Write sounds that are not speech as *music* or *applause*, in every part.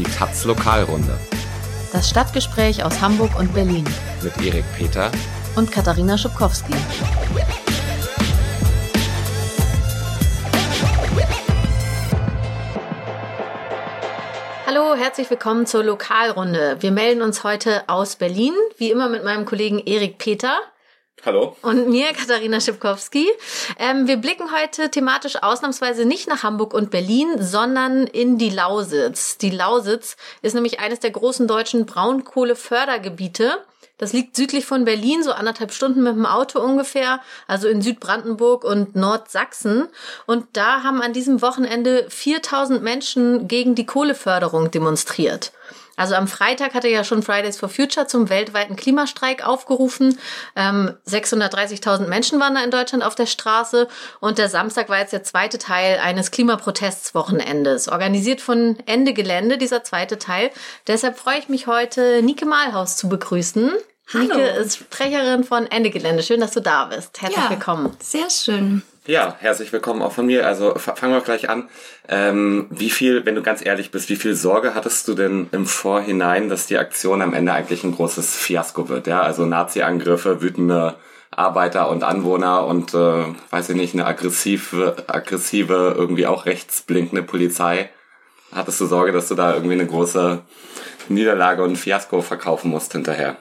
Die Taz Lokalrunde. Das Stadtgespräch aus Hamburg und Berlin. Mit Erik Peter und Katharina Schubkowski. Hallo, herzlich willkommen zur Lokalrunde. Wir melden uns heute aus Berlin, wie immer mit meinem Kollegen Erik Peter. Hallo. Und mir, Katharina Schipkowski. Ähm, wir blicken heute thematisch ausnahmsweise nicht nach Hamburg und Berlin, sondern in die Lausitz. Die Lausitz ist nämlich eines der großen deutschen Braunkohlefördergebiete. Das liegt südlich von Berlin, so anderthalb Stunden mit dem Auto ungefähr, also in Südbrandenburg und Nordsachsen. Und da haben an diesem Wochenende 4000 Menschen gegen die Kohleförderung demonstriert. Also am Freitag hatte ja schon Fridays for Future zum weltweiten Klimastreik aufgerufen. Ähm, 630.000 Menschen waren da in Deutschland auf der Straße und der Samstag war jetzt der zweite Teil eines Klimaprotestswochenendes, organisiert von Ende Gelände, dieser zweite Teil. Deshalb freue ich mich heute, Nike Malhaus zu begrüßen. Hallo. Nike ist Sprecherin von Ende Gelände. Schön, dass du da bist. Herzlich ja, willkommen. Sehr schön. Ja, herzlich willkommen auch von mir. Also fangen wir gleich an. Ähm, wie viel, wenn du ganz ehrlich bist, wie viel Sorge hattest du denn im Vorhinein, dass die Aktion am Ende eigentlich ein großes Fiasko wird? Ja, also Nazi-Angriffe, wütende Arbeiter und Anwohner und äh, weiß ich nicht, eine aggressive, aggressive, irgendwie auch rechtsblinkende Polizei. Hattest du Sorge, dass du da irgendwie eine große Niederlage und Fiasko verkaufen musst hinterher?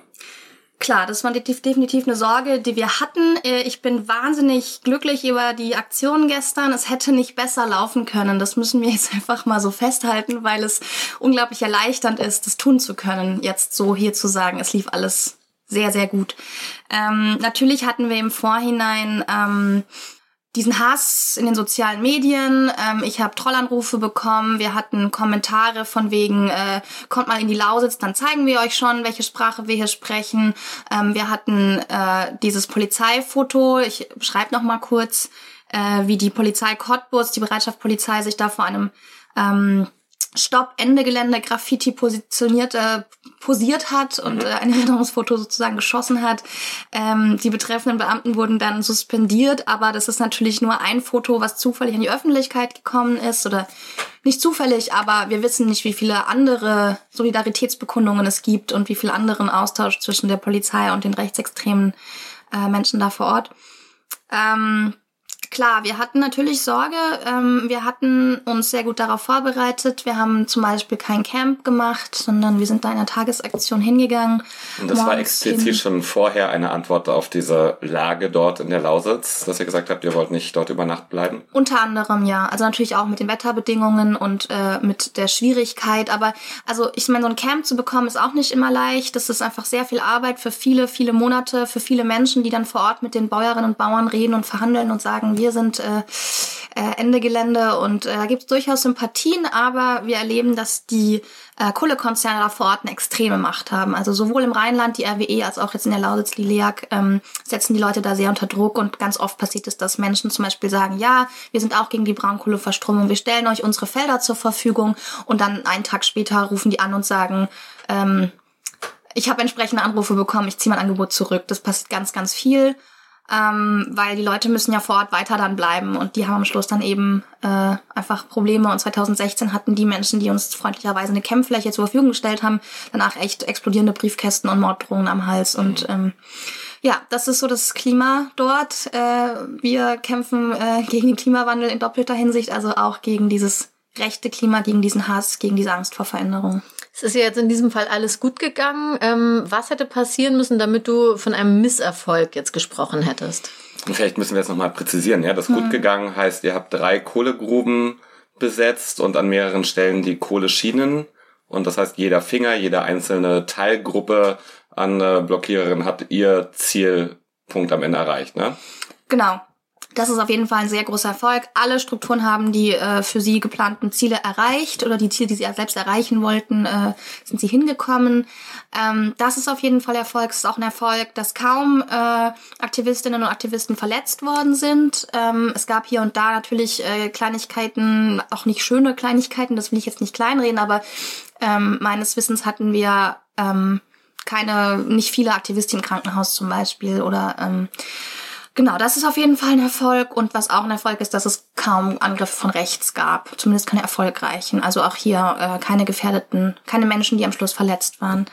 Klar, das war definitiv eine Sorge, die wir hatten. Äh, ich bin wahnsinnig glücklich über die Aktion gestern. Es hätte nicht besser laufen können. Das müssen wir *laughs* jetzt einfach mal so festhalten, weil es unglaublich erleichternd ist, das tun zu können, jetzt so hier zu sagen, es lief alles sehr, sehr gut. Ähm, natürlich hatten wir im Vorhinein ähm, diesen Hass in den sozialen Medien. Ähm, ich habe Trollanrufe bekommen. Wir hatten Kommentare von wegen, äh, kommt mal in die Lausitz, dann zeigen wir euch schon, welche Sprache wir hier sprechen. Ähm, wir hatten äh, dieses Polizeifoto. Ich beschreibe noch mal kurz, äh, wie die Polizei Cottbus, die Bereitschaftspolizei sich da vor einem ähm, Stopp, Ende Gelände, Graffiti positioniert, äh, posiert hat und mhm. äh, ein Erinnerungsfoto sozusagen geschossen hat. Ähm, die betreffenden Beamten wurden dann suspendiert, aber das ist natürlich nur ein Foto, was zufällig in die Öffentlichkeit gekommen ist oder nicht zufällig, aber wir wissen nicht, wie viele andere Solidaritätsbekundungen es gibt und wie viel anderen Austausch zwischen der Polizei und den rechtsextremen äh, Menschen da vor Ort. Ähm, Klar, wir hatten natürlich Sorge. Ähm, wir hatten uns sehr gut darauf vorbereitet. Wir haben zum Beispiel kein Camp gemacht, sondern wir sind da in einer Tagesaktion hingegangen. Und das war explizit schon vorher eine Antwort auf diese Lage dort in der Lausitz, dass ihr gesagt habt, ihr wollt nicht dort über Nacht bleiben? Unter anderem, ja. Also natürlich auch mit den Wetterbedingungen und äh, mit der Schwierigkeit. Aber also ich meine, so ein Camp zu bekommen ist auch nicht immer leicht. Das ist einfach sehr viel Arbeit für viele, viele Monate, für viele Menschen, die dann vor Ort mit den Bäuerinnen und Bauern reden und verhandeln und sagen, wir sind äh, äh, Ende Gelände und äh, da gibt es durchaus Sympathien, aber wir erleben, dass die äh, Kohlekonzerne da vor Ort eine extreme Macht haben. Also sowohl im Rheinland, die RWE, als auch jetzt in der Lausitz, LEAG, ähm, setzen die Leute da sehr unter Druck und ganz oft passiert es, dass Menschen zum Beispiel sagen, ja, wir sind auch gegen die Braunkohleverstromung, wir stellen euch unsere Felder zur Verfügung und dann einen Tag später rufen die an und sagen, ähm, ich habe entsprechende Anrufe bekommen, ich ziehe mein Angebot zurück. Das passiert ganz, ganz viel ähm, weil die Leute müssen ja vor Ort weiter dann bleiben und die haben am Schluss dann eben äh, einfach Probleme. Und 2016 hatten die Menschen, die uns freundlicherweise eine Campfläche zur Verfügung gestellt haben, danach echt explodierende Briefkästen und Morddrohungen am Hals. Und ähm, ja, das ist so das Klima dort. Äh, wir kämpfen äh, gegen den Klimawandel in doppelter Hinsicht, also auch gegen dieses rechte Klima, gegen diesen Hass, gegen diese Angst vor Veränderung. Es ist ja jetzt in diesem Fall alles gut gegangen. Ähm, was hätte passieren müssen, damit du von einem Misserfolg jetzt gesprochen hättest? Vielleicht müssen wir jetzt nochmal präzisieren. Ja, das hm. gut gegangen heißt, ihr habt drei Kohlegruben besetzt und an mehreren Stellen die Kohleschienen. Und das heißt, jeder Finger, jede einzelne Teilgruppe an äh, Blockiererin hat ihr Zielpunkt am Ende erreicht, ne? Genau. Das ist auf jeden Fall ein sehr großer Erfolg. Alle Strukturen haben die äh, für sie geplanten Ziele erreicht oder die Ziele, die sie selbst erreichen wollten, äh, sind sie hingekommen. Ähm, das ist auf jeden Fall Erfolg. Es ist auch ein Erfolg, dass kaum äh, Aktivistinnen und Aktivisten verletzt worden sind. Ähm, es gab hier und da natürlich äh, Kleinigkeiten, auch nicht schöne Kleinigkeiten, das will ich jetzt nicht kleinreden, aber ähm, meines Wissens hatten wir ähm, keine, nicht viele Aktivisten im Krankenhaus zum Beispiel oder ähm, Genau, das ist auf jeden Fall ein Erfolg. Und was auch ein Erfolg ist, dass es kaum Angriffe von rechts gab. Zumindest keine erfolgreichen. Also auch hier äh, keine gefährdeten, keine Menschen, die am Schluss verletzt waren.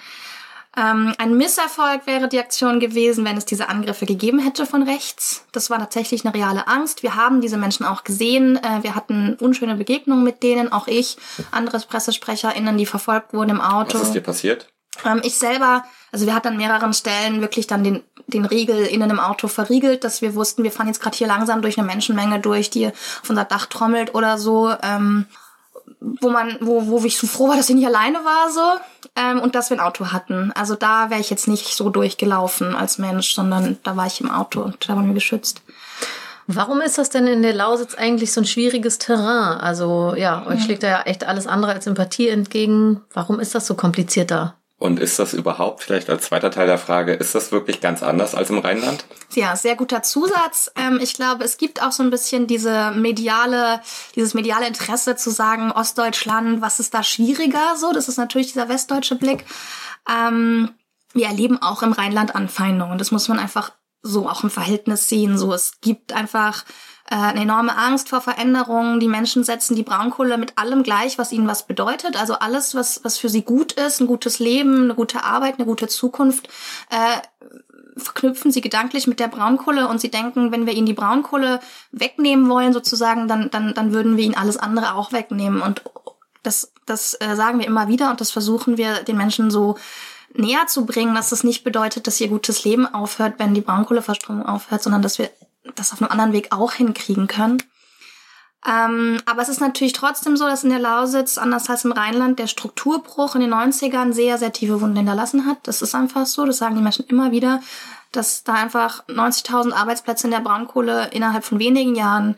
Ähm, ein Misserfolg wäre die Aktion gewesen, wenn es diese Angriffe gegeben hätte von rechts. Das war tatsächlich eine reale Angst. Wir haben diese Menschen auch gesehen. Äh, wir hatten unschöne Begegnungen mit denen, auch ich, andere PressesprecherInnen, die verfolgt wurden im Auto. Was ist dir passiert? Ähm, ich selber, also wir hatten an mehreren Stellen wirklich dann den, den Riegel innen im Auto verriegelt, dass wir wussten, wir fahren jetzt gerade hier langsam durch eine Menschenmenge durch, die auf unser Dach trommelt oder so. Ähm, wo man, wo, wo ich so froh war, dass ich nicht alleine war so ähm, und dass wir ein Auto hatten. Also da wäre ich jetzt nicht so durchgelaufen als Mensch, sondern da war ich im Auto und da waren wir geschützt. Warum ist das denn in der Lausitz eigentlich so ein schwieriges Terrain? Also ja, euch schlägt da ja echt alles andere als Sympathie entgegen. Warum ist das so kompliziert da? Und ist das überhaupt, vielleicht als zweiter Teil der Frage, ist das wirklich ganz anders als im Rheinland? Ja, sehr guter Zusatz. Ähm, ich glaube, es gibt auch so ein bisschen diese mediale, dieses mediale Interesse zu sagen, Ostdeutschland, was ist da schwieriger? So, das ist natürlich dieser westdeutsche Blick. Ähm, wir erleben auch im Rheinland Anfeindungen. Das muss man einfach so auch im Verhältnis sehen. So, es gibt einfach äh, eine enorme Angst vor Veränderungen. Die Menschen setzen die Braunkohle mit allem gleich, was ihnen was bedeutet. Also alles, was, was für sie gut ist, ein gutes Leben, eine gute Arbeit, eine gute Zukunft, äh, verknüpfen sie gedanklich mit der Braunkohle und sie denken, wenn wir ihnen die Braunkohle wegnehmen wollen, sozusagen, dann, dann, dann würden wir ihnen alles andere auch wegnehmen. Und das, das äh, sagen wir immer wieder und das versuchen wir den Menschen so näher zu bringen, dass das nicht bedeutet, dass ihr gutes Leben aufhört, wenn die Braunkohleverstromung aufhört, sondern dass wir das auf einem anderen Weg auch hinkriegen können. Ähm, aber es ist natürlich trotzdem so, dass in der Lausitz, anders als im Rheinland, der Strukturbruch in den 90ern sehr, sehr tiefe Wunden hinterlassen hat. Das ist einfach so, das sagen die Menschen immer wieder, dass da einfach 90.000 Arbeitsplätze in der Braunkohle innerhalb von wenigen Jahren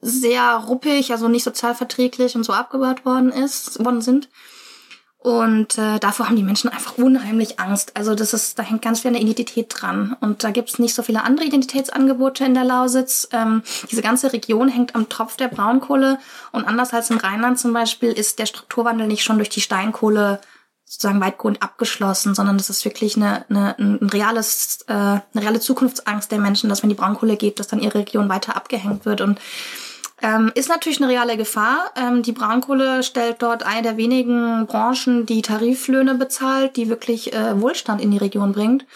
sehr ruppig, also nicht sozialverträglich und so abgebaut worden ist, worden sind. Und äh, davor haben die Menschen einfach unheimlich Angst. Also das ist, da hängt ganz viel eine Identität dran. Und da gibt's nicht so viele andere Identitätsangebote in der Lausitz. Ähm, diese ganze Region hängt am Tropf der Braunkohle. Und anders als im Rheinland zum Beispiel ist der Strukturwandel nicht schon durch die Steinkohle sozusagen weitgehend abgeschlossen, sondern das ist wirklich eine, eine, ein reales, äh, eine reale Zukunftsangst der Menschen, dass wenn die Braunkohle geht, dass dann ihre Region weiter abgehängt wird. Und ähm, ist natürlich eine reale Gefahr. Ähm, die Braunkohle stellt dort eine der wenigen Branchen, die Tariflöhne bezahlt, die wirklich äh, Wohlstand in die Region bringt.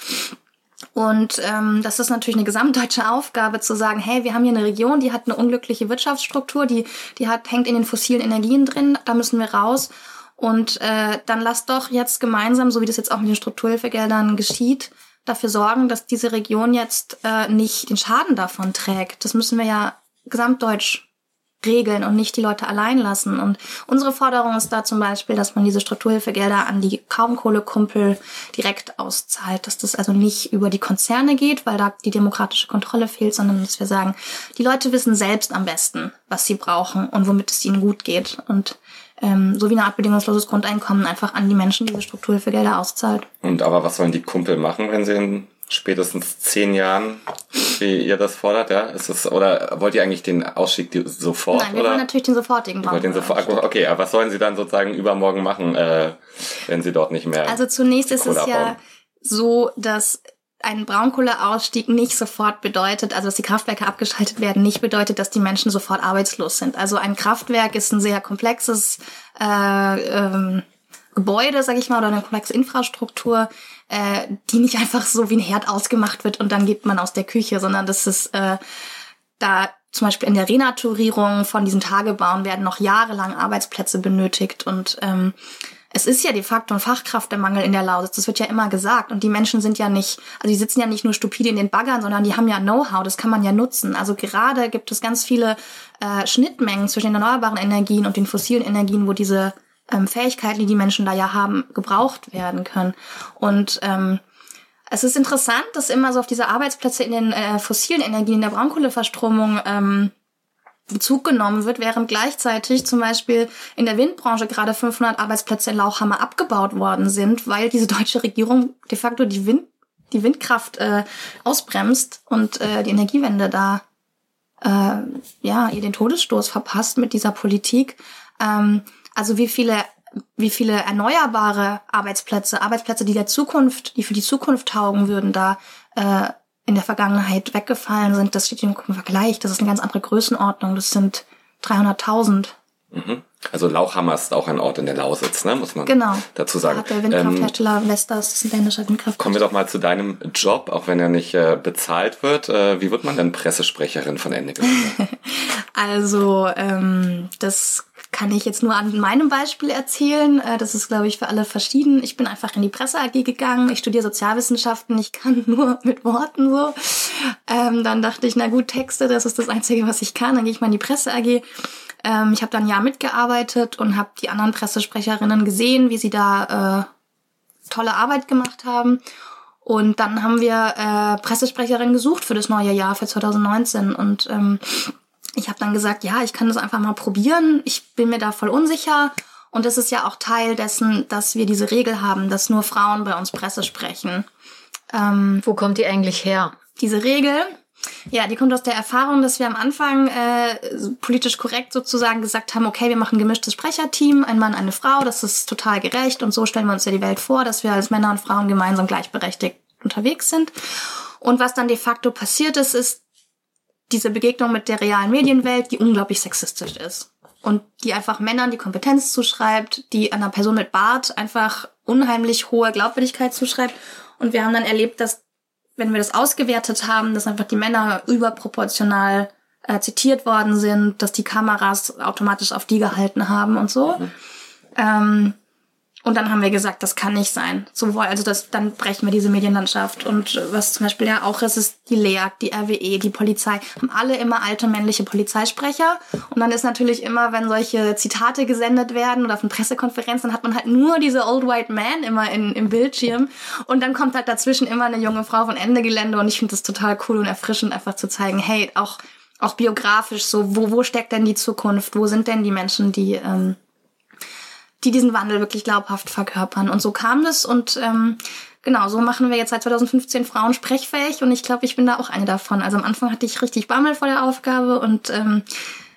Und ähm, das ist natürlich eine gesamtdeutsche Aufgabe zu sagen, hey, wir haben hier eine Region, die hat eine unglückliche Wirtschaftsstruktur, die, die hat, hängt in den fossilen Energien drin, da müssen wir raus. Und äh, dann lasst doch jetzt gemeinsam, so wie das jetzt auch mit den Strukturhilfegeldern geschieht, dafür sorgen, dass diese Region jetzt äh, nicht den Schaden davon trägt. Das müssen wir ja gesamtdeutsch regeln und nicht die Leute allein lassen. Und unsere Forderung ist da zum Beispiel, dass man diese Strukturhilfegelder an die Kaumkohlekumpel direkt auszahlt, dass das also nicht über die Konzerne geht, weil da die demokratische Kontrolle fehlt, sondern dass wir sagen, die Leute wissen selbst am besten, was sie brauchen und womit es ihnen gut geht. Und ähm, so wie eine Art bedingungsloses Grundeinkommen einfach an die Menschen diese Strukturhilfegelder auszahlt. Und aber was sollen die Kumpel machen, wenn sie in spätestens zehn Jahren, wie ihr das fordert, ja? Ist es, oder wollt ihr eigentlich den Ausstieg sofort? Nein, wir oder? wollen natürlich den sofortigen machen. Den sofort, okay, aber was sollen sie dann sozusagen übermorgen machen, äh, wenn sie dort nicht mehr. Also zunächst ist es ja so, dass ein Braunkohleausstieg nicht sofort bedeutet, also dass die Kraftwerke abgeschaltet werden, nicht bedeutet, dass die Menschen sofort arbeitslos sind. Also ein Kraftwerk ist ein sehr komplexes äh, ähm, Gebäude, sag ich mal, oder eine komplexe Infrastruktur, äh, die nicht einfach so wie ein Herd ausgemacht wird und dann geht man aus der Küche, sondern das ist äh, da zum Beispiel in der Renaturierung von diesen Tagebauen werden noch jahrelang Arbeitsplätze benötigt und ähm, es ist ja de facto ein Fachkräftemangel in der Lausitz. Das wird ja immer gesagt. Und die Menschen sind ja nicht, also die sitzen ja nicht nur stupide in den Baggern, sondern die haben ja Know-how. Das kann man ja nutzen. Also gerade gibt es ganz viele äh, Schnittmengen zwischen den erneuerbaren Energien und den fossilen Energien, wo diese ähm, Fähigkeiten, die die Menschen da ja haben, gebraucht werden können. Und ähm, es ist interessant, dass immer so auf diese Arbeitsplätze in den äh, fossilen Energien, in der Braunkohleverstromung ähm, Bezug genommen wird, während gleichzeitig zum Beispiel in der Windbranche gerade 500 Arbeitsplätze in Lauchhammer abgebaut worden sind, weil diese deutsche Regierung de facto die, Wind, die Windkraft äh, ausbremst und äh, die Energiewende da äh, ja ihr den Todesstoß verpasst mit dieser Politik. Ähm, also wie viele wie viele erneuerbare Arbeitsplätze, Arbeitsplätze, die der Zukunft, die für die Zukunft taugen würden, da äh, in der Vergangenheit weggefallen sind, das steht im Vergleich. Das ist eine ganz andere Größenordnung. Das sind 300.000. Mhm. Also Lauchhammer ist auch ein Ort in der Lausitz, ne? muss man genau. dazu sagen. Hat der Windkrafthersteller ähm, Vestas, das ist ein dänischer Windkraft. Kommen wir doch mal zu deinem Job, auch wenn er nicht äh, bezahlt wird. Äh, wie wird man denn Pressesprecherin von Ende *laughs* Also ähm, das kann ich jetzt nur an meinem Beispiel erzählen. Äh, das ist, glaube ich, für alle verschieden. Ich bin einfach in die Presse AG gegangen. Ich studiere Sozialwissenschaften. Ich kann *laughs* nur mit Worten so. Ähm, dann dachte ich, na gut, Texte, das ist das Einzige, was ich kann. Dann gehe ich mal in die Presse AG. Ähm, ich habe dann Jahr mitgearbeitet und habe die anderen Pressesprecherinnen gesehen, wie sie da äh, tolle Arbeit gemacht haben. Und dann haben wir äh, Pressesprecherinnen gesucht für das neue Jahr, für 2019. Und ähm, ich habe dann gesagt, ja, ich kann das einfach mal probieren. Ich bin mir da voll unsicher. Und das ist ja auch Teil dessen, dass wir diese Regel haben, dass nur Frauen bei uns Presse sprechen. Ähm, Wo kommt die eigentlich her? Diese Regel ja, die kommt aus der Erfahrung, dass wir am Anfang äh, politisch korrekt sozusagen gesagt haben, okay, wir machen ein gemischtes Sprecherteam, ein Mann, eine Frau, das ist total gerecht und so stellen wir uns ja die Welt vor, dass wir als Männer und Frauen gemeinsam gleichberechtigt unterwegs sind. Und was dann de facto passiert ist, ist diese Begegnung mit der realen Medienwelt, die unglaublich sexistisch ist. Und die einfach Männern die Kompetenz zuschreibt, die einer Person mit Bart einfach unheimlich hohe Glaubwürdigkeit zuschreibt. Und wir haben dann erlebt, dass wenn wir das ausgewertet haben, dass einfach die Männer überproportional äh, zitiert worden sind, dass die Kameras automatisch auf die gehalten haben und so. Mhm. Ähm, und dann haben wir gesagt, das kann nicht sein. So, also das, dann brechen wir diese Medienlandschaft. Und was zum Beispiel ja auch ist, ist die LEAG, die RWE, die Polizei, haben alle immer alte männliche Polizeisprecher. Und dann ist natürlich immer, wenn solche Zitate gesendet werden oder von Pressekonferenzen, dann hat man halt nur diese Old White Man immer in, im Bildschirm. Und dann kommt halt dazwischen immer eine junge Frau von Ende Gelände. Und ich finde das total cool und erfrischend, einfach zu zeigen, hey, auch, auch biografisch, so, wo, wo steckt denn die Zukunft? Wo sind denn die Menschen, die, ähm, die diesen Wandel wirklich glaubhaft verkörpern. Und so kam das und ähm, genau, so machen wir jetzt seit 2015 Frauen sprechfähig und ich glaube, ich bin da auch eine davon. Also am Anfang hatte ich richtig Bammel vor der Aufgabe und ähm,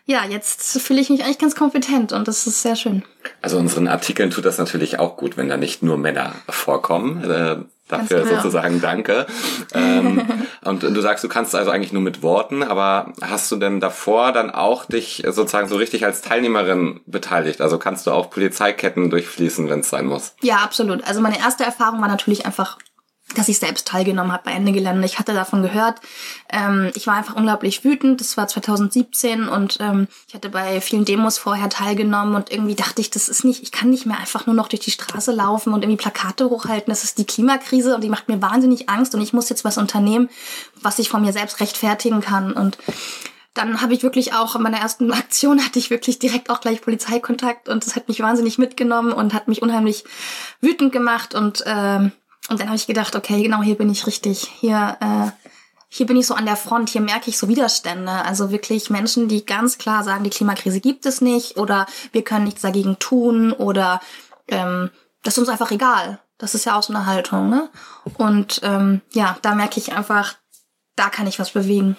ja, jetzt fühle ich mich eigentlich ganz kompetent und das ist sehr schön. Also unseren Artikeln tut das natürlich auch gut, wenn da nicht nur Männer vorkommen. Dafür genau. sozusagen danke. ähm, *laughs* und du sagst, du kannst also eigentlich nur mit Worten, aber hast du denn davor dann auch dich sozusagen so richtig als Teilnehmerin beteiligt? Also kannst du auch Polizeiketten durchfließen, wenn es sein muss? Ja, absolut. Also meine erste Erfahrung war natürlich einfach dass ich selbst teilgenommen habe bei Ende Gelände. Ich hatte davon gehört. Ähm, ich war einfach unglaublich wütend. Das war 2017 und ähm, ich hatte bei vielen Demos vorher teilgenommen und irgendwie dachte ich, das ist nicht, ich kann nicht mehr einfach nur noch durch die Straße laufen und irgendwie Plakate hochhalten. Das ist die Klimakrise und die macht mir wahnsinnig Angst und ich muss jetzt was unternehmen, was ich von mir selbst rechtfertigen kann. Und dann habe ich wirklich auch in meiner ersten *laughs* Aktion hatte ich wirklich direkt auch gleich Polizeikontakt und das hat mich wahnsinnig mitgenommen und hat mich unheimlich wütend gemacht und ähm, und dann habe ich gedacht, okay, genau hier bin ich richtig. Hier, äh, hier bin ich so an der Front, hier merke ich so Widerstände. Also wirklich Menschen, die ganz klar sagen, die Klimakrise gibt es nicht oder wir können nichts dagegen tun oder ähm, das ist uns einfach egal. Das ist ja auch so eine Haltung, ne? Und ähm, ja, da merke ich einfach, da kann ich was bewegen.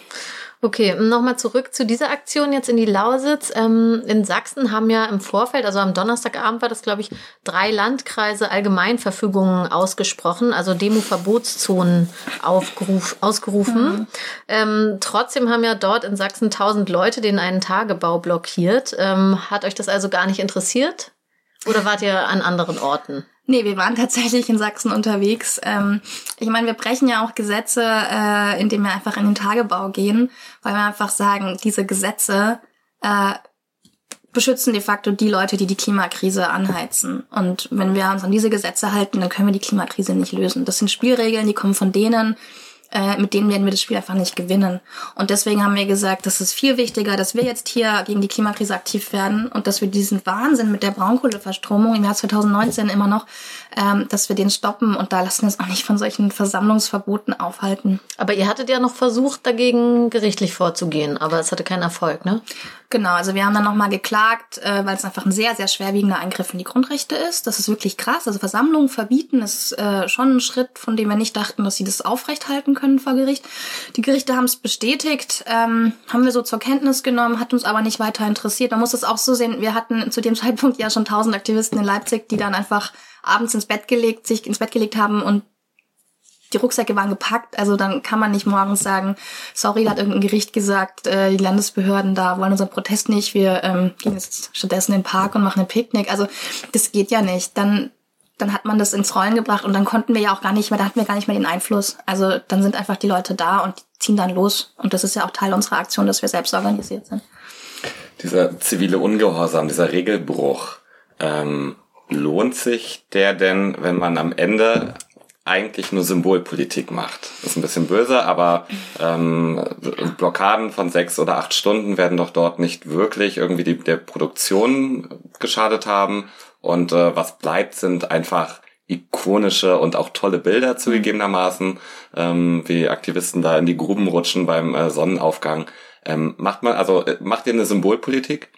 Okay, nochmal zurück zu dieser Aktion jetzt in die Lausitz. Ähm, in Sachsen haben ja im Vorfeld, also am Donnerstagabend war das, glaube ich, drei Landkreise Allgemeinverfügungen ausgesprochen, also Demo-Verbotszonen ausgerufen. Mhm. Ähm, trotzdem haben ja dort in Sachsen tausend Leute den einen Tagebau blockiert. Ähm, hat euch das also gar nicht interessiert? Oder wart ihr an anderen Orten? Nee, wir waren *laughs* tatsächlich in Sachsen unterwegs. Ähm, ich meine, wir brechen ja auch Gesetze, äh, indem wir einfach in den Tagebau gehen, weil wir einfach sagen, diese Gesetze äh, beschützen de facto die Leute, die die Klimakrise anheizen. Und wenn wir uns an diese Gesetze halten, dann können wir die Klimakrise nicht lösen. Das sind Spielregeln, die kommen von denen, äh, mit denen werden wir das Spiel einfach nicht gewinnen. Und deswegen haben wir gesagt, das ist viel wichtiger, dass wir jetzt hier gegen die Klimakrise aktiv werden und dass wir diesen Wahnsinn mit der Braunkohleverstromung im Jahr 2019 immer noch, ähm, dass wir den stoppen und da lassen wir uns auch nicht von solchen Versammlungsverboten aufhalten. Aber ihr hattet ja noch versucht, dagegen gerichtlich vorzugehen, aber es hatte keinen Erfolg, ne? Genau, also wir haben dann nochmal geklagt, äh, weil es einfach ein sehr, sehr schwerwiegender Eingriff in die Grundrechte ist. Das ist wirklich krass. Also Versammlungen verbieten ist äh, schon ein Schritt, von dem wir nicht dachten, dass sie das aufrechthalten können vor Gericht. Die Gerichte haben es bestätigt, ähm, haben wir so zur Kenntnis genommen, hat uns aber nicht weiter interessiert. Man muss es auch so sehen, wir hatten zu dem *laughs* Zeitpunkt ja schon tausend Aktivisten in Leipzig, die dann einfach abends ins Bett gelegt, sich ins Bett gelegt haben und die Rucksäcke waren gepackt, also dann kann man nicht morgens sagen, sorry, da hat irgendein Gericht gesagt, äh, die Landesbehörden da wollen unseren Protest nicht, wir ähm, gehen jetzt stattdessen in den Park und machen ein Picknick. Also das geht ja nicht. Dann dann hat man das ins Rollen gebracht und dann konnten wir ja auch gar nicht mehr, da hatten wir gar nicht mehr den Einfluss. Also dann sind einfach die Leute da und ziehen dann los. Und das ist ja auch Teil unserer Aktion, dass wir selbst organisiert sind. Dieser zivile Ungehorsam, dieser Regelbruch, ähm, lohnt sich der denn, wenn man am Ende eigentlich nur Symbolpolitik macht. Ist ein bisschen böse, aber ähm, Blockaden von sechs oder acht Stunden werden doch dort nicht wirklich irgendwie die, der Produktion geschadet haben. Und äh, was bleibt, sind einfach ikonische und auch tolle Bilder zugegebenermaßen, ähm, wie Aktivisten da in die Gruben rutschen beim äh, Sonnenaufgang. Ähm, macht man, also äh, macht ihr eine Symbolpolitik?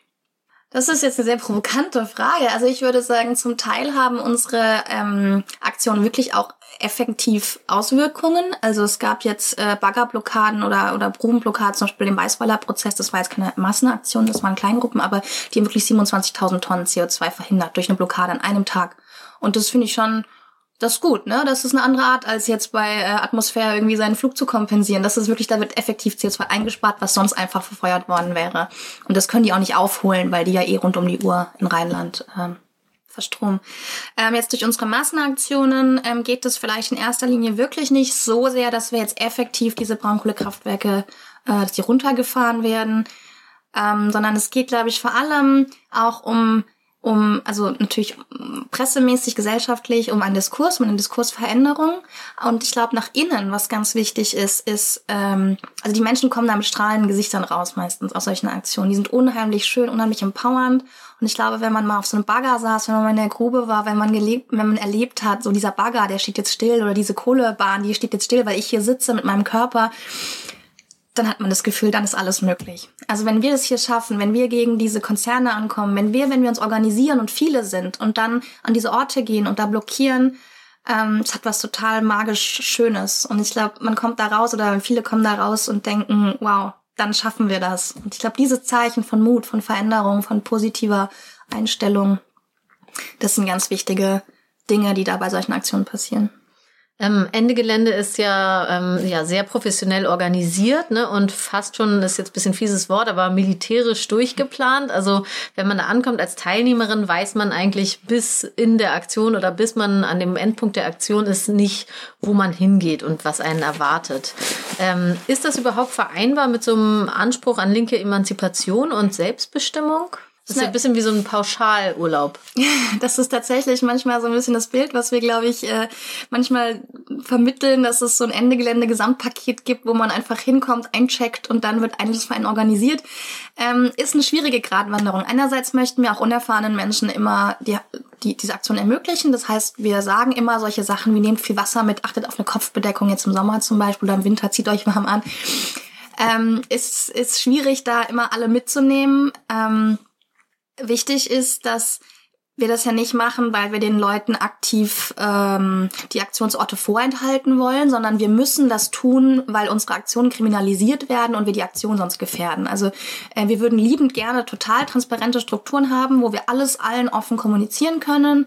Das ist jetzt eine sehr provokante Frage. Also ich würde sagen, zum Teil haben unsere ähm, Aktionen wirklich auch effektiv Auswirkungen. Also es gab jetzt äh, Baggerblockaden oder, oder Grubenblockaden, zum Beispiel den Weißweiler Prozess. Das war jetzt keine Massenaktion, das waren Kleingruppen, aber die haben wirklich 27.000 Tonnen CO2 verhindert durch eine Blockade an einem Tag. Und das finde ich schon das ist gut, ne? Das ist eine andere Art, als jetzt bei äh, Atmosphäre irgendwie seinen Flug zu kompensieren. Das ist wirklich, da wird effektiv CO2 eingespart, was sonst einfach verfeuert worden wäre. Und das können die auch nicht aufholen, weil die ja eh rund um die Uhr in Rheinland ähm, verstromen. Ähm, jetzt durch unsere Massenaktionen ähm, geht es vielleicht in erster Linie wirklich nicht so sehr, dass wir jetzt effektiv diese Braunkohlekraftwerke, äh, dass die runtergefahren werden, ähm, sondern es geht, glaube ich, vor allem auch um um, also natürlich pressemäßig, gesellschaftlich, um einen Diskurs, um eine Diskursveränderung. Und ich glaube, nach innen, was ganz wichtig ist, ist, ähm, also die Menschen kommen da mit strahlenden Gesichtern raus meistens aus solchen Aktionen. Die sind unheimlich schön, unheimlich empowernd. Und ich glaube, wenn man mal auf so einem Bagger saß, wenn man mal in der Grube war, wenn man gelebt, wenn man erlebt hat, so dieser Bagger, der steht jetzt still oder diese Kohlebahn, die steht jetzt still, weil ich hier sitze mit meinem Körper, dann hat man das Gefühl, dann ist alles möglich. Also wenn wir das hier schaffen, wenn wir gegen diese Konzerne ankommen, wenn wir, wenn wir uns organisieren und viele sind und dann an diese Orte gehen und da blockieren, ähm, es hat was total magisch Schönes. Und ich glaube, man kommt da raus oder viele kommen da raus und denken, wow, dann schaffen wir das. Und ich glaube, diese Zeichen von Mut, von Veränderung, von positiver Einstellung, das sind ganz wichtige Dinge, die da bei solchen Aktionen passieren. Ähm, Ende Gelände ist ja, ähm, ja sehr professionell organisiert ne? und fast schon, das ist jetzt ein bisschen fieses Wort, aber militärisch durchgeplant. Also wenn man da ankommt als Teilnehmerin, weiß man eigentlich bis in der Aktion oder bis man an dem Endpunkt der Aktion ist nicht, wo man hingeht und was einen erwartet. Ähm, ist das überhaupt vereinbar mit so einem Anspruch an linke Emanzipation und Selbstbestimmung? Das ist ja ein bisschen wie so ein Pauschalurlaub. *laughs* Das ist tatsächlich manchmal so ein bisschen das Bild, was wir, glaube ich, äh, manchmal vermitteln, dass es so ein Ende-Gelände-Gesamtpaket gibt, wo man einfach hinkommt, eincheckt und dann wird einiges für einen organisiert. Ähm, ist eine schwierige Gratwanderung. Einerseits möchten wir auch unerfahrenen Menschen immer die, die, diese Aktion ermöglichen. Das heißt, wir sagen immer solche Sachen wie nehmt viel Wasser mit, achtet auf eine Kopfbedeckung, jetzt im Sommer zum Beispiel oder im Winter, zieht euch warm an. Ähm, ist, ist schwierig, da immer alle mitzunehmen. Ähm, wichtig ist, dass wir das ja nicht machen, weil wir den Leuten aktiv ähm, die Aktionsorte vorenthalten wollen, sondern wir müssen das tun, weil unsere Aktionen kriminalisiert werden und wir die Aktion sonst gefährden. Also äh, wir würden liebend gerne total transparente Strukturen haben, wo wir alles allen offen kommunizieren können.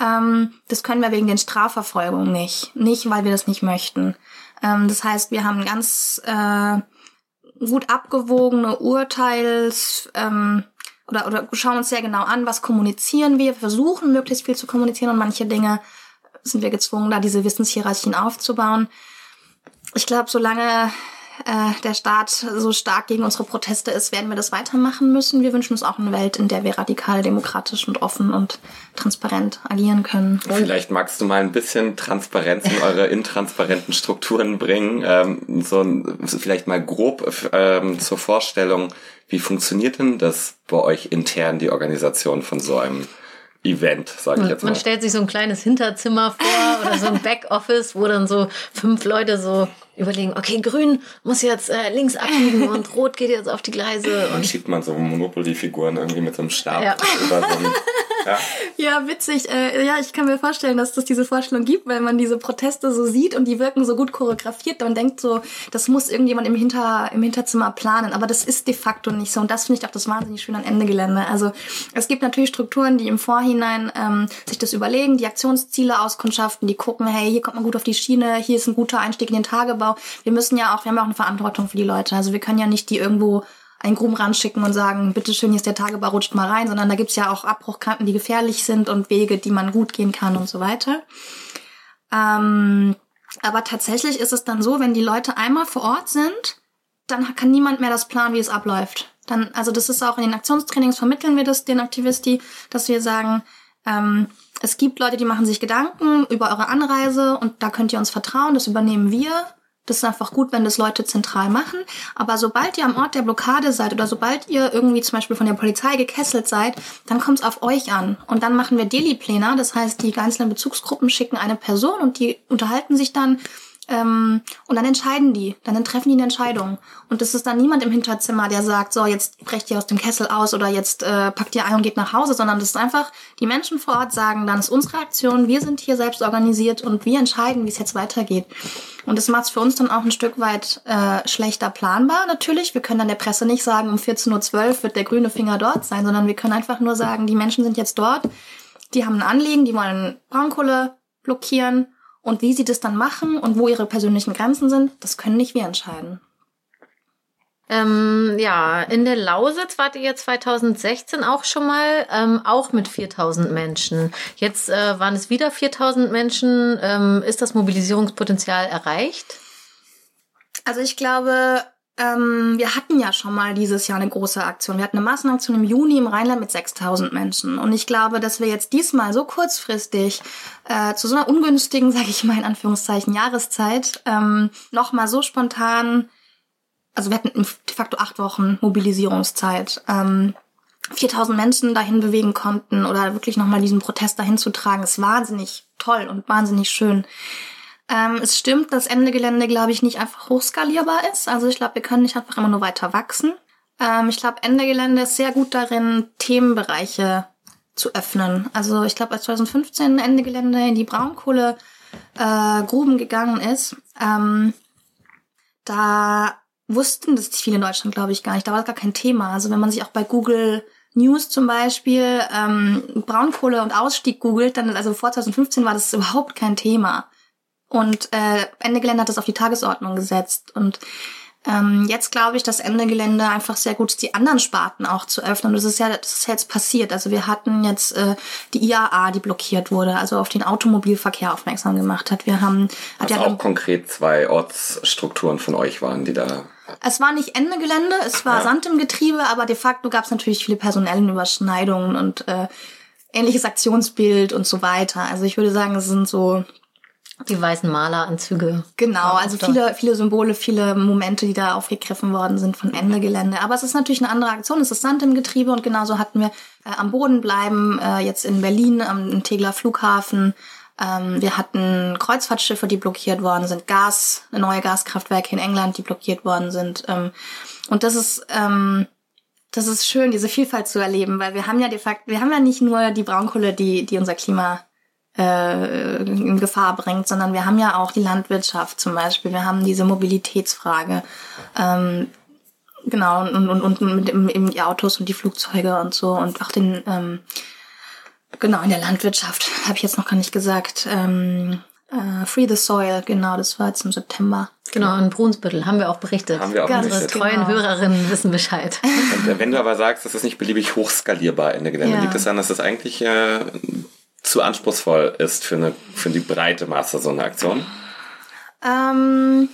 Ähm, das können wir wegen den Strafverfolgungen nicht. Nicht, weil wir das nicht möchten. Ähm, das heißt, wir haben ganz äh, gut abgewogene Urteils... Ähm, oder, oder schauen uns sehr genau an, was kommunizieren wir, versuchen möglichst viel zu kommunizieren und manche Dinge sind wir gezwungen, da diese Wissenshierarchien aufzubauen. Ich glaube, solange äh, der Staat so stark gegen unsere Proteste ist, werden wir das weitermachen müssen. Wir wünschen uns auch eine Welt, in der wir radikal demokratisch und offen und transparent agieren können. Vielleicht magst du mal ein bisschen Transparenz in eure intransparenten Strukturen bringen. Ähm, so vielleicht mal grob ähm, zur Vorstellung, wie funktioniert denn das bei euch intern, die Organisation von so einem Event, sage ich jetzt mal. Man stellt sich so ein kleines Hinterzimmer vor *laughs* oder so ein Backoffice, wo dann so fünf Leute so überlegen, okay, grün muss jetzt äh, links abbiegen *laughs* und rot geht jetzt auf die Gleise. Und dann schiebt man so Monopoly-Figuren irgendwie mit so einem Stab ja. über so ein *laughs* Ja, ja witzig. Äh, ja, ich kann mir vorstellen, dass es diese Vorstellung gibt, weil man diese Proteste so sieht und die wirken so gut choreografiert. Man denkt so, das muss irgendjemand im, Hinter, im Hinterzimmer planen. Aber das ist de facto nicht so. Und das finde ich auch das wahnsinnig schön an Ende Gelände. Also es gibt natürlich Strukturen, die im Vorhinein ähm, sich das überlegen, die Aktionsziele auskundschaften, die gucken, hey, hier kommt man gut auf die Schiene, hier ist ein guter Einstieg in den Tagebau. Wir müssen ja auch, wir haben ja auch eine Verantwortung für die Leute. Also wir können ja nicht die irgendwo einen Gruben schicken und sagen, bitteschön, hier ist der Tagebau, rutscht mal rein, sondern da gibt's ja auch Abbruchkanten, die gefährlich sind und Wege, die man gut gehen kann und so weiter. Ähm, aber tatsächlich ist es dann so, wenn die Leute einmal vor Ort sind, dann kann niemand mehr das planen, wie es abläuft. Dann, also das ist auch in den Aktionstrainings vermitteln wir das den Aktivisti, dass wir sagen, ähm, es gibt Leute, die machen sich Gedanken über eure Anreise und da könnt ihr uns vertrauen, das übernehmen wir. Das ist einfach gut, wenn das Leute zentral machen. Aber sobald ihr am Ort der Blockade seid oder sobald ihr irgendwie zum Beispiel von der Polizei gekesselt seid, dann kommt es auf euch an. Und dann machen wir Daily-Pläne. Das heißt, die einzelnen Bezugsgruppen schicken eine Person und die unterhalten sich dann ähm, und dann entscheiden die, dann treffen die eine Entscheidung. Und es ist dann niemand im Hinterzimmer, der sagt, so, jetzt brecht ihr aus dem Kessel aus oder jetzt äh, packt ihr ein und geht nach Hause, sondern das ist einfach, die Menschen vor Ort sagen, dann ist unsere Aktion, wir sind hier selbst organisiert und wir entscheiden, wie es jetzt weitergeht. Und das macht es für uns dann auch ein Stück weit äh, schlechter planbar natürlich. Wir können dann der Presse nicht sagen, um 14.12 Uhr wird der grüne Finger dort sein, sondern wir können einfach nur sagen, die Menschen sind jetzt dort, die haben ein Anliegen, die wollen Braunkohle blockieren und wie sie das dann machen und wo ihre persönlichen Grenzen sind, das können nicht wir entscheiden. Ähm, ja, in der Lausitz wart ihr 2016 auch schon mal, ähm, auch mit 4000 Menschen. Jetzt äh, waren es wieder 4000 Menschen. Ähm, ist das Mobilisierungspotenzial erreicht? Also ich glaube, ähm, wir hatten ja schon mal dieses Jahr eine große Aktion. Wir hatten eine Massenaktion im Juni im Rheinland mit 6000 Menschen. Und ich glaube, dass wir jetzt diesmal so kurzfristig äh, zu so einer ungünstigen, *laughs* sage ich mal in Anführungszeichen, Jahreszeit ähm, nochmal so spontan, also wir hatten de facto acht Wochen Mobilisierungszeit, ähm, 4000 Menschen dahin bewegen konnten oder wirklich nochmal diesen Protest dahin zu tragen, ist wahnsinnig toll und wahnsinnig schön. Ähm, es stimmt, dass Ende Gelände, glaube ich, nicht einfach hochskalierbar ist. Also ich glaube, wir können nicht einfach immer nur weiter wachsen. Ähm, ich glaube, Ende Gelände ist sehr gut darin, Themenbereiche zu öffnen. Also ich glaube, als 2015 Ende Gelände in die Braunkohle äh, gegangen ist, ähm, da wussten das viele in Deutschland, glaube ich, gar nicht. Da war das gar kein Thema. Also wenn man sich auch bei Google News zum Beispiel ähm, Braunkohle und Ausstieg googelt, dann also vor 2015 war das überhaupt kein Thema. Und äh, Ende Gelände hat das auf die Tagesordnung gesetzt. Und ähm, jetzt glaube ich, dass Ende Gelände einfach sehr gut ist, die anderen Sparten auch zu öffnen. Und das ist ja, das ist jetzt passiert. Also wir hatten jetzt äh, die IAA, die blockiert wurde, also auf den Automobilverkehr aufmerksam gemacht hat. Wir haben hat also ja auch konkret zwei Ortsstrukturen von euch waren, die da. Es war nicht Ende Gelände, es war ja. Sand im Getriebe, aber de facto gab es natürlich viele personellen Überschneidungen und äh, ähnliches Aktionsbild und so weiter. Also ich würde sagen, es sind so die weißen Maleranzüge. Genau, also viele, viele Symbole, viele Momente, die da aufgegriffen worden sind von Ende Gelände. Aber es ist natürlich eine andere Aktion. Es ist Sand im Getriebe und genauso hatten wir äh, am Boden bleiben, äh, jetzt in Berlin, am Tegler Flughafen. Ähm, wir hatten Kreuzfahrtschiffe, die blockiert worden sind, Gas, neue Gaskraftwerke in England, die blockiert worden sind. Ähm, und das ist, ähm, das ist schön, diese Vielfalt zu erleben, weil wir haben ja de facto, wir haben ja nicht nur die Braunkohle, die, die unser Klima äh, in Gefahr bringt, sondern wir haben ja auch die Landwirtschaft zum Beispiel. Wir haben diese Mobilitätsfrage. Ähm, genau, und, und, und mit dem, eben die Autos und die Flugzeuge und so und auch den, ähm, genau, in der Landwirtschaft, *laughs* habe ich jetzt noch gar nicht gesagt. Ähm, äh, Free the Soil, genau, das war jetzt im September. Genau, in Brunsbüttel haben wir auch berichtet. Haben wir auch Ganz berichtet. Unsere treuen genau. Hörerinnen wissen Bescheid. Und äh, wenn du aber sagst, das ist nicht beliebig hochskalierbar in der Gelände, ja. liegt es das daran, dass das eigentlich äh, zu anspruchsvoll ist für, eine, für die breite Masse so eine Aktion? Ähm,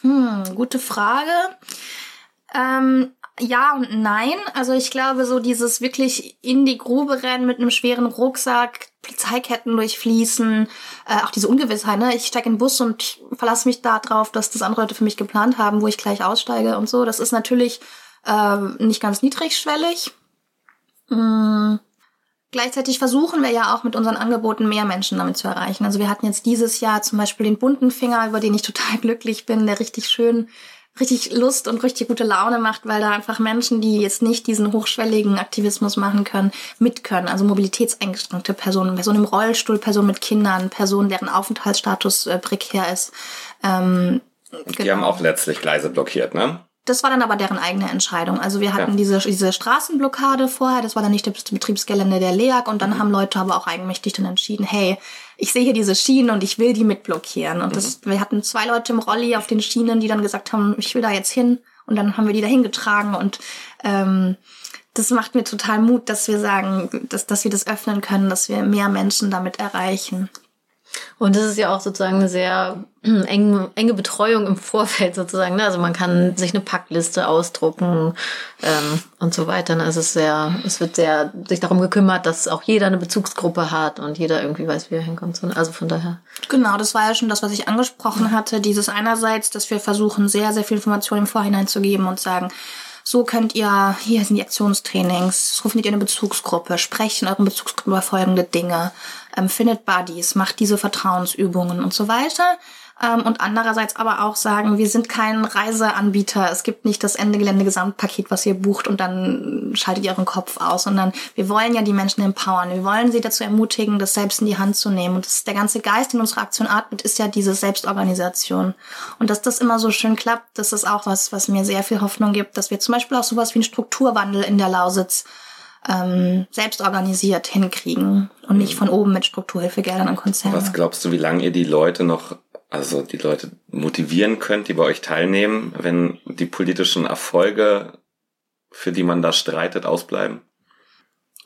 hm, gute Frage. Ähm, ja und nein. Also ich glaube, so dieses wirklich in die Grube rennen mit einem schweren Rucksack, Polizeiketten durchfließen, äh, auch diese Ungewissheit, ne? Ich steige in den Bus und verlasse mich da drauf, dass das andere Leute für mich geplant haben, wo ich gleich aussteige und so. Das ist natürlich äh, nicht ganz niedrigschwellig. Hm. Gleichzeitig versuchen wir ja auch mit unseren Angeboten mehr Menschen damit zu erreichen. Also wir hatten jetzt dieses Jahr zum Beispiel den bunten Finger, über den ich total *laughs* glücklich bin, der richtig schön richtig Lust und richtig gute Laune macht, weil da einfach Menschen, die jetzt nicht diesen hochschwelligen Aktivismus machen können, mit können. Also mobilitätseingeschränkte Personen, Personen im Rollstuhl, Personen mit Kindern, Personen, deren Aufenthaltsstatus äh, prekär ist. Ähm, die genau. haben auch letztlich Gleise blockiert, ne? Das war dann aber deren eigene Entscheidung. Also wir hatten ja. diese, diese Straßenblockade vorher, das war dann nicht das Betriebsgelände der LEAG und dann mhm. haben Leute aber auch eigenmächtig dann entschieden, hey, ich sehe hier diese Schienen und ich will die mitblockieren. Und das, mhm. wir hatten zwei Leute im Rolli auf den Schienen, die dann gesagt haben, ich will da jetzt hin. Und dann haben wir die da hingetragen und ähm, das macht mir total Mut, dass wir sagen, dass, dass wir das öffnen können, dass wir mehr Menschen damit erreichen. Und das ist ja auch sozusagen eine sehr enge, enge Betreuung im Vorfeld sozusagen. Ne? Also man kann sich eine Packliste ausdrucken ähm, und so weiter. Ne? Also es ist sehr, es wird sehr sich darum gekümmert, dass auch jeder eine Bezugsgruppe hat und jeder irgendwie weiß, wie er hinkommt. Also von daher. Genau, das war ja schon das, was ich angesprochen hatte. Dieses einerseits, dass wir versuchen, sehr, sehr viel Information im Vorhinein zu geben und sagen, so könnt ihr, hier sind die Aktionstrainings, so findet ihr eine Bezugsgruppe, sprecht in euren Bezugsgruppen über folgende Dinge, ähm, findet Buddies, macht diese Vertrauensübungen und so weiter ähm, und andererseits aber auch sagen, wir sind kein Reiseanbieter. Es gibt nicht das Ende Gelände Gesamtpaket, was ihr bucht und dann schaltet ihr euren Kopf aus, sondern wir wollen ja die Menschen empowern. Wir wollen sie dazu ermutigen, das selbst in die Hand zu nehmen. Und das, der ganze Geist, den unsere Aktion atmet, ist ja diese Selbstorganisation. Und dass das immer so schön klappt, das ist auch was, was mir sehr viel Hoffnung gibt, dass wir zum Beispiel auch sowas wie einen Strukturwandel in der Lausitz ähm, selbst organisiert hinkriegen und nicht von oben mit Strukturhilfegeldern an Konzerne. Was glaubst du, wie lange ihr die Leute noch also die Leute motivieren könnt, die bei euch teilnehmen, wenn die politischen Erfolge, für die man da streitet, ausbleiben?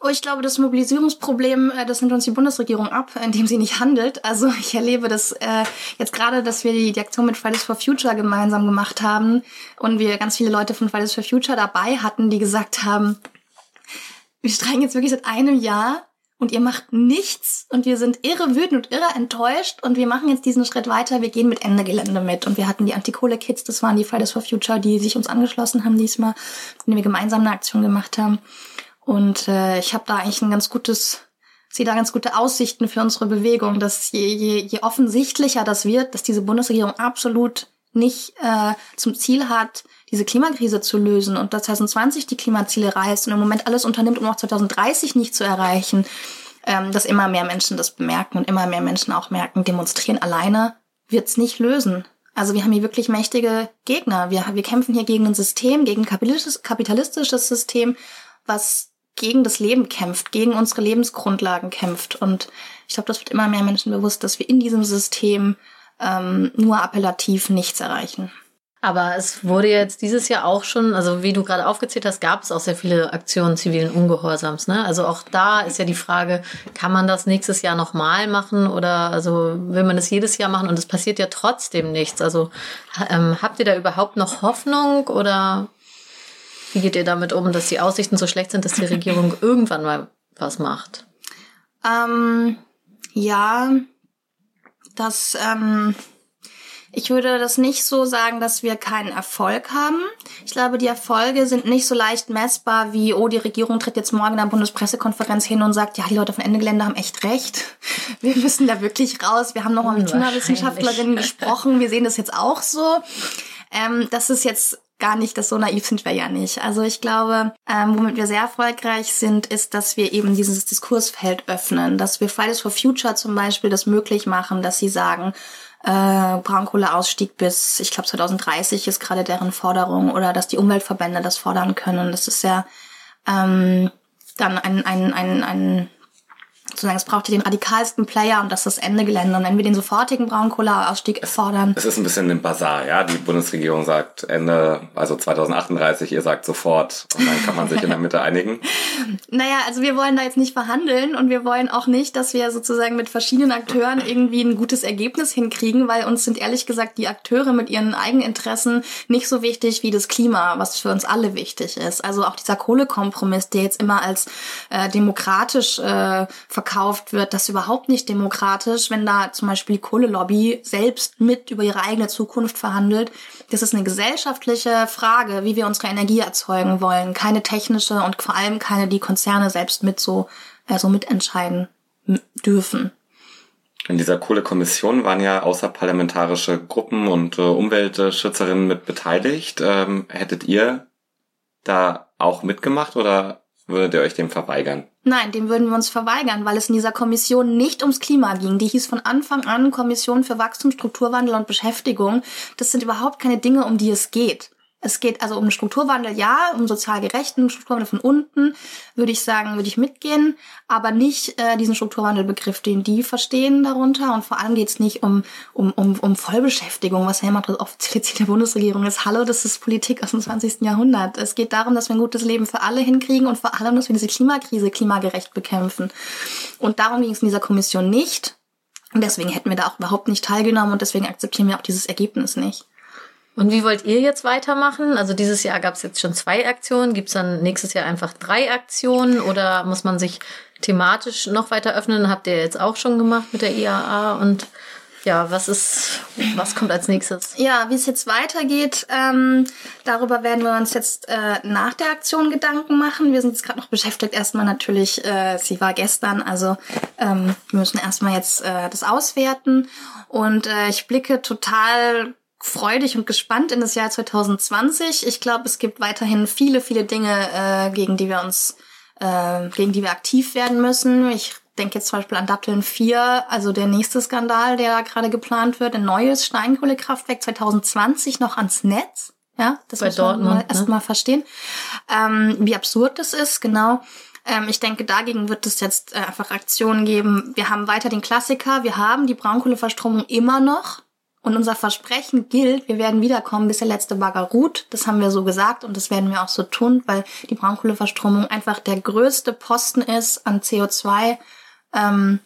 Oh, ich glaube, das Mobilisierungsproblem, äh, das nimmt uns die Bundesregierung ab, *laughs* indem sie nicht handelt. Also ich erlebe das äh, jetzt gerade, dass wir die, die Aktion mit Fridays for Future gemeinsam gemacht haben und wir ganz viele Leute von Fridays for Future dabei hatten, die gesagt haben, wir streiken jetzt wirklich seit einem Jahr und ihr macht nichts und wir sind irre wütend und irre enttäuscht und wir machen jetzt diesen Schritt weiter, wir gehen mit Ende Gelände mit. Und wir hatten die Antikohle-Kids, das waren die Fridays for Future, die sich uns angeschlossen haben diesmal, mit denen wir gemeinsam eine Aktion gemacht haben. Und äh, ich habe da eigentlich ein ganz gutes, sehe da ganz gute Aussichten für unsere Bewegung, dass je, je, je offensichtlicher das wird, dass diese Bundesregierung absolut nicht äh, zum Ziel hat, diese Klimakrise zu lösen und dass 2020 die Klimaziele reißt und im Moment alles unternimmt, um auch 2030 nicht zu erreichen, ähm, dass immer mehr Menschen das bemerken und immer mehr Menschen auch merken, demonstrieren alleine wird's nicht lösen. Also wir haben hier wirklich mächtige Gegner. Wir, wir kämpfen hier gegen ein System, gegen ein kapitalistisches, kapitalistisches System, was gegen das Leben kämpft, gegen unsere Lebensgrundlagen kämpft. Und ich glaube, das wird immer mehr Menschen bewusst, dass wir in diesem System ähm, nur appellativ nichts erreichen. Aber es wurde jetzt dieses Jahr auch schon, also wie du gerade aufgezählt hast, gab es auch sehr viele Aktionen zivilen Ungehorsams. Ne? Also auch da ist ja die Frage, kann man das nächstes Jahr nochmal machen oder also will man das jedes Jahr machen und es passiert ja trotzdem nichts. Also ähm, habt ihr da überhaupt noch Hoffnung oder wie geht ihr damit um, dass die Aussichten so schlecht sind, dass die Regierung irgendwann mal was macht? Ähm, ja, das, ähm, ich würde das nicht so sagen, dass wir keinen Erfolg haben. Ich glaube, die Erfolge sind nicht so leicht messbar wie, oh, die Regierung tritt jetzt morgen in der Bundespressekonferenz hin und sagt, ja, die Leute von Ende Gelände haben echt recht. Wir müssen da wirklich raus. Wir haben noch mal mit Klimawissenschaftlerinnen *laughs* gesprochen. Wir sehen das jetzt auch so. Ähm, das ist jetzt gar nicht, dass so naiv sind wir ja nicht. Also ich glaube, ähm, womit wir sehr erfolgreich sind, ist, dass wir eben dieses Diskursfeld öffnen, dass wir Fridays for Future zum Beispiel das möglich machen, dass sie sagen, äh, Braunkohleausstieg bis, ich glaube, 2030 ist gerade deren Forderung oder dass die Umweltverbände das fordern können. Das ist ja ähm, dann ein, ein, ein, ein sozusagen, es braucht den radikalsten Player und das ist das Ende Gelände. Und wenn wir den sofortigen Braunkohleausstieg fordern. Es ist ein bisschen ein Bazar, ja. Die Bundesregierung sagt Ende, also 2038, ihr sagt sofort und dann kann man sich in der Mitte einigen. *laughs* Naja, also wir wollen da jetzt nicht verhandeln und wir wollen auch nicht, dass wir sozusagen mit verschiedenen Akteuren irgendwie ein gutes Ergebnis hinkriegen, weil uns sind ehrlich gesagt die Akteure mit ihren Eigeninteressen nicht so wichtig wie das Klima, was für uns alle wichtig ist. Also auch dieser Kohlekompromiss, der jetzt immer als äh, demokratisch äh, verkauft wird, das ist überhaupt nicht demokratisch, wenn da zum Beispiel die Kohlelobby selbst mit über ihre eigene Zukunft verhandelt. Das ist eine gesellschaftliche Frage, wie wir unsere Energie erzeugen wollen. Keine technische und vor allem keine, die Konzerne selbst mit so, äh, so mitentscheiden dürfen. In dieser Kohlekommission waren ja außerparlamentarische Gruppen und äh, Umweltschützerinnen mit beteiligt. Ähm, hättet ihr da auch mitgemacht oder würdet ihr euch dem verweigern? Nein, dem würden wir uns verweigern, weil es in dieser Kommission nicht ums Klima ging. Die hieß von Anfang an Kommission für Wachstum, Strukturwandel und Beschäftigung. Das sind überhaupt keine Dinge, um die es geht. Es geht also um Strukturwandel, ja, um sozial gerechten Strukturwandel von unten, würde ich sagen, würde ich mitgehen, aber nicht äh, diesen Strukturwandelbegriff, den die verstehen darunter. Und vor allem geht es nicht um, um, um, um Vollbeschäftigung, was ja immer das offizielle Ziel der Bundesregierung ist. Hallo, das ist Politik aus dem 20. Jahrhundert. Es geht darum, dass wir ein gutes Leben für alle hinkriegen und vor allem, dass wir diese Klimakrise klimagerecht bekämpfen. Und darum ging es in dieser Kommission nicht. Und deswegen hätten wir da auch überhaupt nicht teilgenommen und deswegen akzeptieren wir auch dieses Ergebnis nicht. Und wie wollt ihr jetzt weitermachen? Also dieses Jahr gab es jetzt schon zwei Aktionen. Gibt es dann nächstes Jahr einfach drei Aktionen oder muss man sich thematisch noch weiter öffnen? Habt ihr jetzt auch schon gemacht mit der IAA und ja, was ist, was kommt als nächstes? Ja, wie es jetzt weitergeht, ähm, darüber werden wir uns jetzt äh, nach der Aktion Gedanken machen. Wir sind jetzt gerade noch beschäftigt. Erstmal natürlich, äh, sie war gestern, also ähm, wir müssen erstmal jetzt äh, das auswerten. Und äh, ich blicke total freudig und gespannt in das Jahr 2020. Ich glaube, es gibt weiterhin viele, viele Dinge, äh, gegen die wir uns, äh, gegen die wir aktiv werden müssen. Ich denke jetzt zum Beispiel an Datteln 4, also der nächste Skandal, der da gerade geplant wird, ein neues Steinkohlekraftwerk 2020 noch ans Netz. Ja, das Bei muss man Dortmund, ne? erstmal verstehen, ähm, wie absurd das ist, genau. Ähm, ich denke, dagegen wird es jetzt äh, einfach Aktionen geben. Wir haben weiter den Klassiker, wir haben die Braunkohleverstromung immer noch. Und unser Versprechen gilt, wir werden wiederkommen, bis der letzte Bagger ruht. Das haben wir so gesagt und das werden wir auch so tun, weil die Braunkohleverstromung einfach der größte Posten ist an CO2, ähm,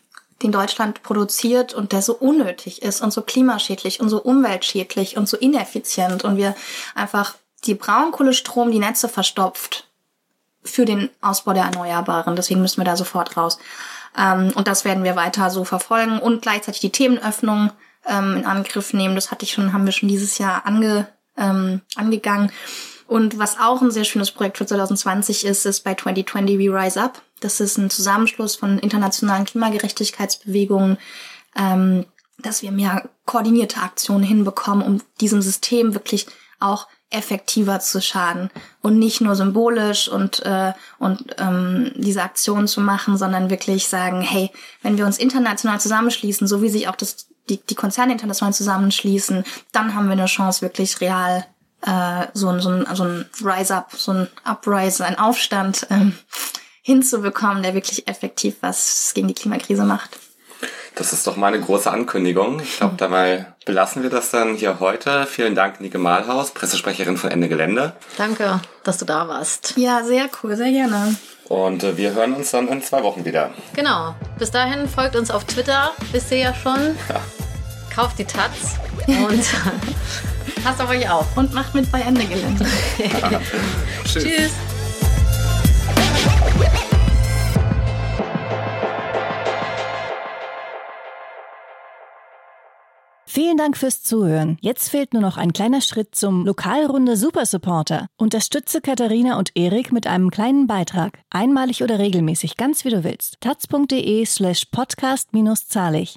den Deutschland produziert und der so unnötig ist und so klimaschädlich und so umweltschädlich und so ineffizient und wir einfach die Braunkohlestrom die Netze verstopft für den Ausbau der Erneuerbaren. Deswegen müssen wir da sofort raus. Ähm, und das werden wir weiter so verfolgen und gleichzeitig die Themenöffnung ähm, in Angriff nehmen. Das hatte ich schon, haben wir schon dieses Jahr ange, ähm, angegangen. Und was auch ein sehr schönes Projekt für 2020 ist, ist bei 2020 We Rise Up. Das ist ein Zusammenschluss von internationalen Klimagerechtigkeitsbewegungen, ähm, dass wir mehr koordinierte Aktionen hinbekommen, um diesem System wirklich auch effektiver zu schaden und nicht nur symbolisch und äh, und ähm, diese Aktionen zu machen, sondern wirklich sagen, hey, wenn wir uns international zusammenschließen, so wie sich auch das die, die Konzerne international zusammenschließen, dann haben wir eine Chance, wirklich real äh, so, ein so, ein so ein Rise-Up, so ein Uprise, ein Aufstand ähm, hinzubekommen, der wirklich effektiv was gegen die Klimakrise macht. Das ist doch mal eine große Ankündigung. Ich glaube, dabei belassen wir das dann hier heute. Vielen Dank, Nike Malhaus, Pressesprecherin von Ende Gelände. Danke, dass du da warst. Ja, sehr cool, sehr gerne. Und äh, wir hören uns dann in zwei Wochen wieder. Genau. Bis dahin folgt uns auf Twitter, wisst ihr ja schon. Ja. Kauft die Taz und *laughs* passt auf euch auf. Und macht mit bei Ende Gelände. *laughs* *laughs* Tschüss. Tschüss. Vielen Dank fürs Zuhören. Jetzt fehlt nur noch ein kleiner Schritt zum Lokalrunde Supersupporter. Unterstütze Katharina und Erik mit einem kleinen Beitrag. Einmalig oder regelmäßig, ganz wie du willst. taz.de slash podcast-zahlig.